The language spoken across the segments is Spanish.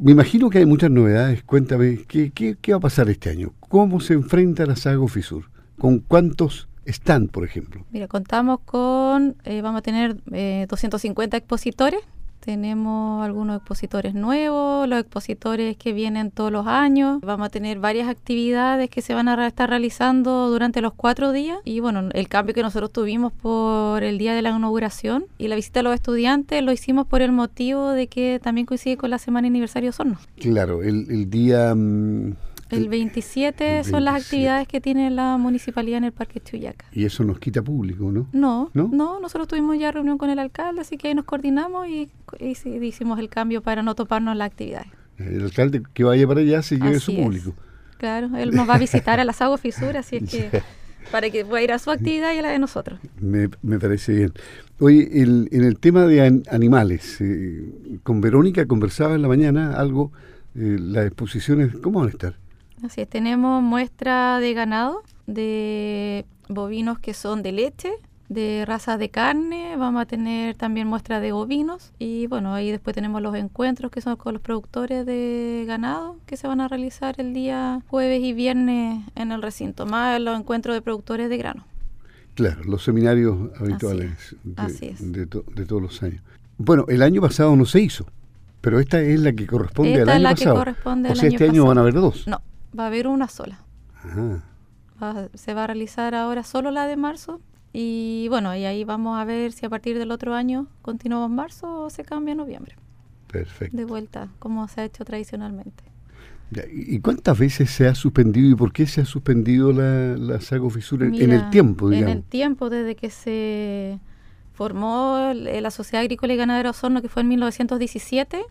me imagino que hay muchas novedades. Cuéntame, ¿qué, qué, qué va a pasar este año? ¿Cómo se enfrenta la Sago Fisur? ¿Con cuántos están, por ejemplo? Mira, contamos con, eh, vamos a tener eh, 250 expositores tenemos algunos expositores nuevos, los expositores que vienen todos los años. Vamos a tener varias actividades que se van a estar realizando durante los cuatro días. Y bueno, el cambio que nosotros tuvimos por el día de la inauguración y la visita a los estudiantes lo hicimos por el motivo de que también coincide con la semana aniversario Osorno. Claro, el, el día... Mm, el 27 son las actividades que tiene la municipalidad en el Parque Chuyaca. Y eso nos quita público, ¿no? No, no, nosotros tuvimos ya reunión con el alcalde, así que ahí nos coordinamos y, hicimos el cambio para no toparnos las actividades. El alcalde que vaya para allá se lleve su público. Claro, él nos va a visitar a las aguas fisuras, así es que para que pueda ir a su actividad y a la de nosotros. Me, parece bien. Oye, el, en el tema de animales, eh, con Verónica conversaba en la mañana algo, eh, las exposiciones, ¿cómo van a estar? Así es, tenemos muestra de ganado, de bovinos que son de leche, de razas de carne, vamos a tener también muestra de bovinos y bueno, ahí después tenemos los encuentros que son con los productores de ganado que se van a realizar el día jueves y viernes en el recinto, más los encuentros de productores de grano. Claro, los seminarios habituales de, de, todos los años. Bueno, el año pasado no se hizo, pero esta es la que corresponde al año la pasado. Que corresponde o sea, este año van a haber dos. No, va a haber una sola. se va a realizar ahora solo la de marzo y bueno, y ahí vamos a ver si a partir del otro año continuamos marzo o se cambia a noviembre. Perfecto. De vuelta, como se ha hecho tradicionalmente. ¿Y cuántas veces se ha suspendido y por qué se ha suspendido la, la fisura en el tiempo, digamos? En el tiempo, desde que se formó la Sociedad Agrícola y Ganadera Osorno, que fue en 1917,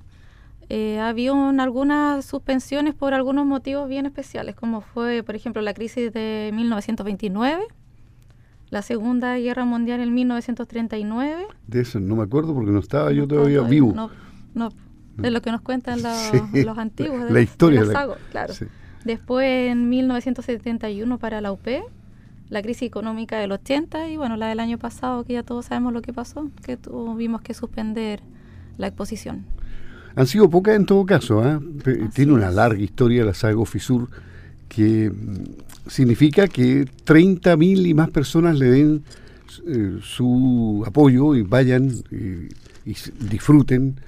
eh, había algunas suspensiones por algunos motivos bien especiales, como fue, por ejemplo, la crisis de 1929, la Segunda Guerra Mundial en 1939. De eso no me acuerdo porque no estaba yo todavía vivo. No, no, es lo que nos cuentan los, antiguos. De la historia. claro. Después, en 1971, para la UP, la crisis económica del 80 y bueno, la del año pasado, que ya todos sabemos lo que pasó, que tuvimos que suspender la exposición. Han sido pocas en todo caso. ¿eh? Tiene una larga historia la saga Fisur que mm, significa que 30.000 y más personas le den eh, su apoyo y vayan y, disfruten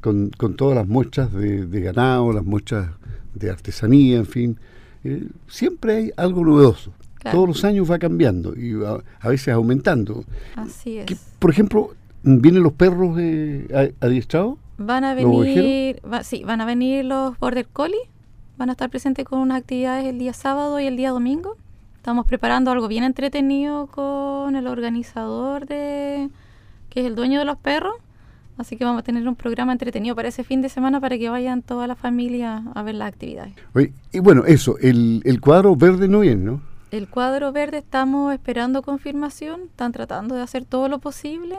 con, todas las muestras de, ganado, las muestras de artesanía, en fin. Eh, siempre hay algo novedoso. Todos los años va cambiando y a, veces aumentando. Así es. por ejemplo, ¿vienen los perros adiestrados? Van a venir, sí, van a venir los Border Collie, van a estar presentes con unas actividades el día sábado y el día domingo. Estamos preparando algo bien entretenido con el organizador de que es el dueño de los perros. Así que vamos a tener un programa entretenido para ese fin de semana para que vayan toda la familia a ver las actividades. y bueno, eso, el, el cuadro verde no viene, ¿no? El cuadro verde estamos esperando confirmación, están tratando de hacer todo lo posible.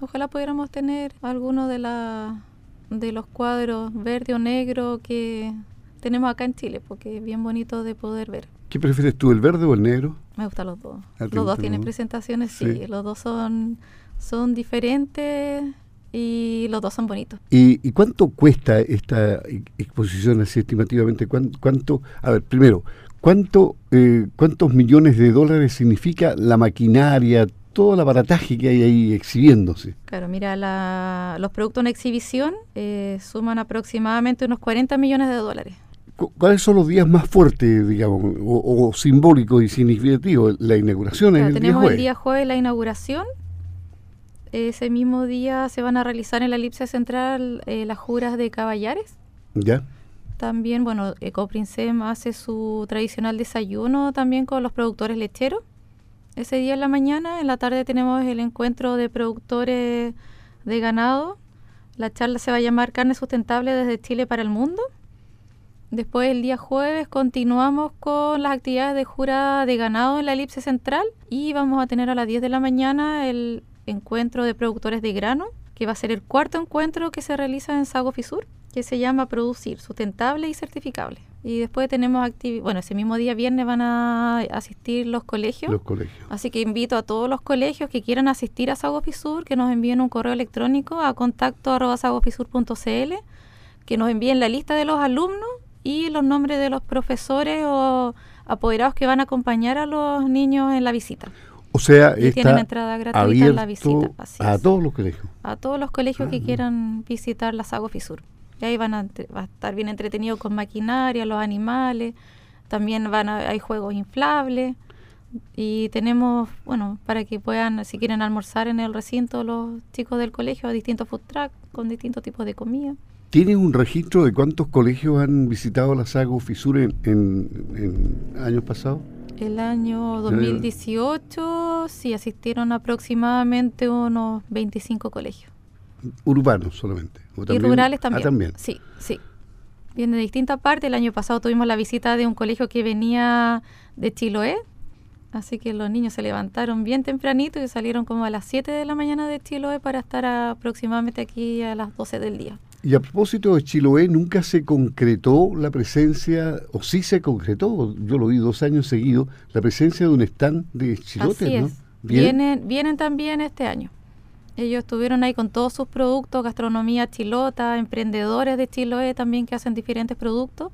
Ojalá pudiéramos tener alguno de la de los cuadros verde o negro que tenemos acá en Chile, porque es bien bonito de poder ver. ¿Qué prefieres tú, el verde o el negro? Me gustan los dos. Ah, los dos tienen presentaciones, sí. Los dos son, son diferentes y los dos son bonitos. ¿Y, cuánto cuesta esta exposición así estimativamente? ¿Cuánto, a ver, primero, ¿cuánto, eh, ¿cuántos millones de dólares significa la maquinaria, todo el aparataje que hay ahí exhibiéndose. Claro, mira, los productos en exhibición eh, suman aproximadamente unos 40 millones de dólares. ¿Cuáles son los días más fuertes, digamos, o, simbólicos y significativos? La inauguración es el tenemos día jueves. el día jueves la inauguración. Ese mismo día se van a realizar en la elipse central eh, las juras de caballares. Ya. También, bueno, Ecoprincem hace su tradicional desayuno también con los productores lecheros ese día en la mañana. En la tarde tenemos el encuentro de productores de ganado. La charla se va a llamar Carne Sustentable desde Chile para el Mundo. Después el día jueves continuamos con las actividades de jura de ganado en la elipse central y vamos a tener a las 10 de la mañana el encuentro de productores de grano, que va a ser el cuarto encuentro que se realiza en Sago Fisur, que se llama Producir Sustentable y Certificable. Y después tenemos actividades, bueno, ese mismo día viernes van a asistir los colegios. Los colegios. Así que invito a todos los colegios que quieran asistir a Sagofisur que nos envíen un correo electrónico a contacto arroba que nos envíen la lista de los alumnos y los nombres de los profesores o apoderados que van a acompañar a los niños en la visita. O sea, Y está tienen entrada gratuita en la visita. Así a es. todos los colegios. a todos los colegios que Ah. quieran visitar la Sago Fisur. Y ahí van a, va a estar bien entretenido con maquinaria, los animales, también van a, hay juegos inflables y tenemos, bueno, para que puedan, si quieren almorzar en el recinto los chicos del colegio, distintos food trucks con distintos tipos de comida. ¿Tienen un registro de cuántos colegios han visitado la Sago Fisur en, en- en años pasados? El año 2018 sí asistieron aproximadamente unos 25 colegios. Urbanos solamente. ¿O Y también? rurales Ah, también. también. Sí, sí. Vienen de distintas partes. El año pasado tuvimos la visita de un colegio que venía de Chiloé. Así que los niños se levantaron bien tempranito y salieron como a las 7 de la mañana de Chiloé para estar aproximadamente aquí a las 12 del día. Y a propósito de Chiloé, ¿nunca se concretó la presencia, o sí se concretó, yo lo vi dos años seguidos, la presencia de un stand de chilotes, Así ¿no? Bien. Vienen, vienen también este año. Ellos estuvieron ahí con todos sus productos, gastronomía chilota, emprendedores de Chiloé también que hacen diferentes productos.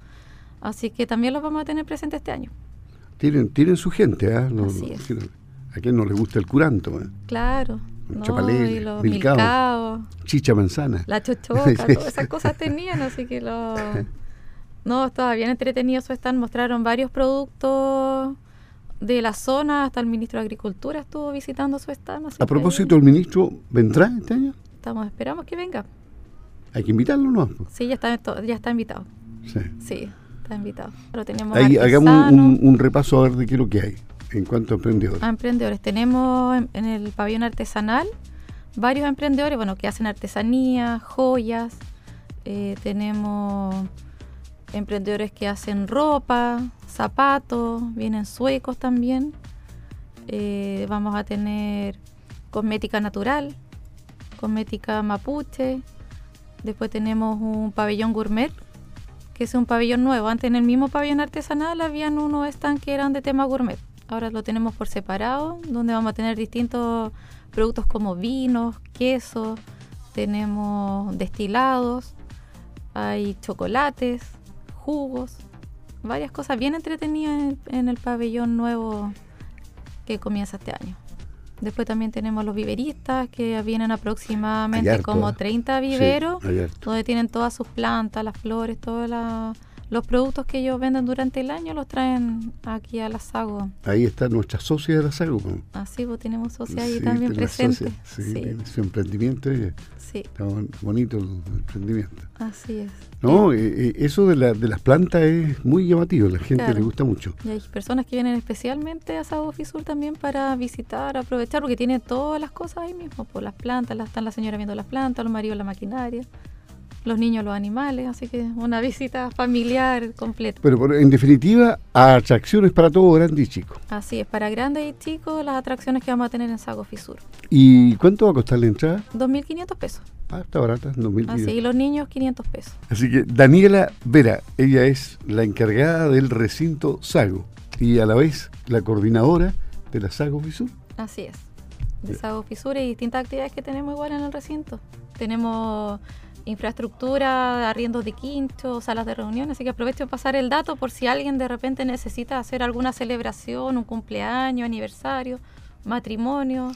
Así que también los vamos a tener presentes este año. Tienen, tienen su gente, ¿ah? No- Así no- a quien no le gusta el curanto, ¿eh? Claro. ¿no? Los milcao. milcaos, chicha manzana. la chochoca, todas esas cosas tenían, así que lo... No, estaba bien entretenido su stand, mostraron varios productos de la zona, hasta el ministro de Agricultura estuvo visitando su así A propósito, ¿el ministro vendrá este año? Estamos, esperamos que venga. Hay que invitarlo, ¿no? Sí, ya está, ya está invitado. Sí. Sí, está invitado. Pero tenemos Ahí hagamos un, artesanos, un- un repaso a ver de qué es lo que hay en cuanto a emprendedores. a emprendedores. Tenemos en, en el pabellón artesanal varios emprendedores, bueno, que hacen artesanía, joyas. Eh, tenemos emprendedores que hacen ropa, zapatos, vienen suecos también. Eh, vamos a tener cosmética natural, cosmética mapuche. Después tenemos un pabellón gourmet, que es un pabellón nuevo. Antes en el mismo pabellón artesanal habían unos stands que eran de tema gourmet. Ahora lo tenemos por separado, donde vamos a tener distintos productos como vinos, quesos, tenemos destilados, hay chocolates, jugos, varias cosas bien entretenidas en, en el pabellón nuevo que comienza este año. Después también tenemos los viveristas que vienen aproximadamente como ¿eh? 30 Sí, viveros donde tienen todas sus plantas, las flores, todos la- los productos que ellos venden durante el año los traen aquí a la Sago. Ahí está nuestra socia de la SAGO. ¿no? Así pues tenemos socios ahí Sí, también presentes. socia, Sí, Sí, su emprendimiento. y sí, está bonito el emprendimiento. así es. No, eh, eh, eso de, la- de las plantas es muy llamativo, la gente Claro. le gusta mucho. Y hay personas que vienen especialmente a Sago Fisur también para visitar, aprovechar, porque tiene todas las cosas ahí mismo, por las plantas, están la señora viendo las plantas, los maridos la maquinaria, los niños los animales, así que una visita familiar completa. Pero en definitiva, atracciones para todo grande y chico. Así es, para grandes y chicos las atracciones que vamos a tener en Sago Fisur. ¿Y cuánto va a costar la entrada? 2.500 pesos. Ah, está barata, 2.000 Así, y los niños 500 pesos. Así que Daniela Vera, ella es la encargada del recinto Sago y a la vez la coordinadora de la Sago Fisur. Así es. De Sago Fisura y distintas actividades que tenemos igual en el recinto. Tenemos infraestructura, arriendos de quincho, salas de reunión, así que aprovecho de pasar el dato por si alguien de repente necesita hacer alguna celebración, un cumpleaños, aniversario, matrimonio.